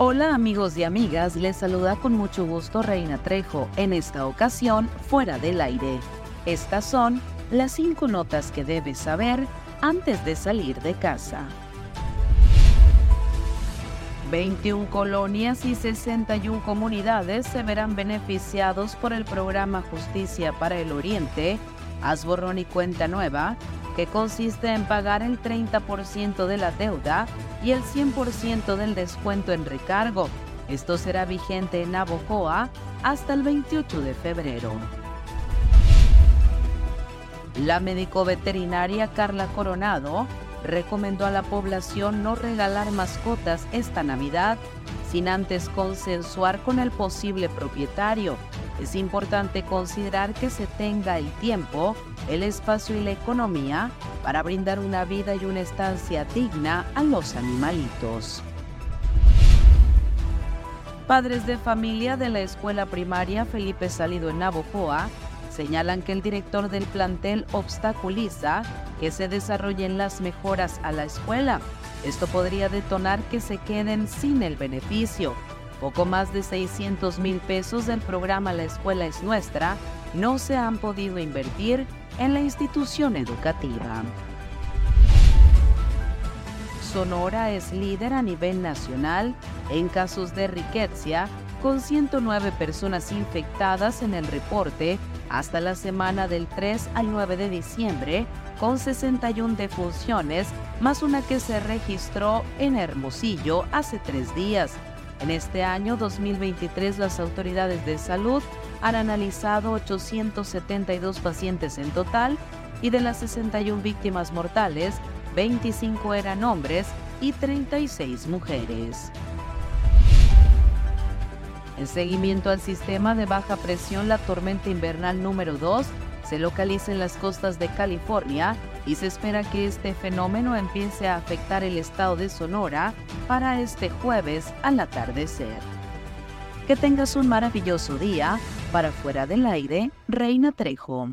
Hola amigos y amigas, les saluda con mucho gusto Reina Trejo, en esta ocasión fuera del aire. Estas son las cinco notas que debes saber antes de salir de casa. 21 colonias y 61 comunidades se verán beneficiados por el programa Justicia para el Oriente, Haz borrón y cuenta nueva, que consiste en pagar el 30% de la deuda y el 100% del descuento en recargo. Esto será vigente en Navojoa hasta el 28 de febrero. La médico veterinaria Carla Coronado recomendó a la población no regalar mascotas esta Navidad sin antes consensuar con el posible propietario. Es importante considerar que se tenga el tiempo, el espacio y la economía para brindar una vida y una estancia digna a los animalitos. Padres de familia de la escuela primaria Felipe Salido en Navojoa señalan que el director del plantel obstaculiza que se desarrollen las mejoras a la escuela. Esto podría detonar que se queden sin el beneficio. Poco más de 600 mil pesos del programa La Escuela es Nuestra no se han podido invertir en la institución educativa. Sonora es líder a nivel nacional en casos de riqueza, con 109 personas infectadas en el reporte hasta la semana del 3 al 9 de diciembre, con 61 defunciones, más una que se registró en Hermosillo hace tres días. En este año 2023 las autoridades de salud han analizado 872 pacientes en total y de las 61 víctimas mortales, 25 eran hombres y 36 mujeres. En seguimiento al sistema de baja presión, la tormenta invernal número 2 se localiza en las costas de California y se espera que este fenómeno empiece a afectar el estado de Sonora para este jueves al atardecer. Que tengas un maravilloso día. Para fuera del aire, Reina Trejo.